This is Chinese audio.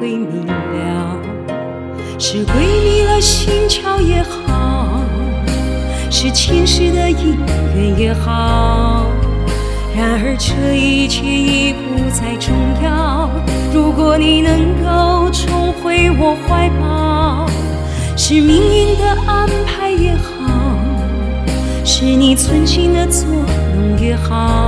会明了，是鬼迷了心窍也好，是前世的因缘也好。然而这一切已不再重要。如果你能够重回我怀抱，是命运的安排也好，是你存心的作弄也好。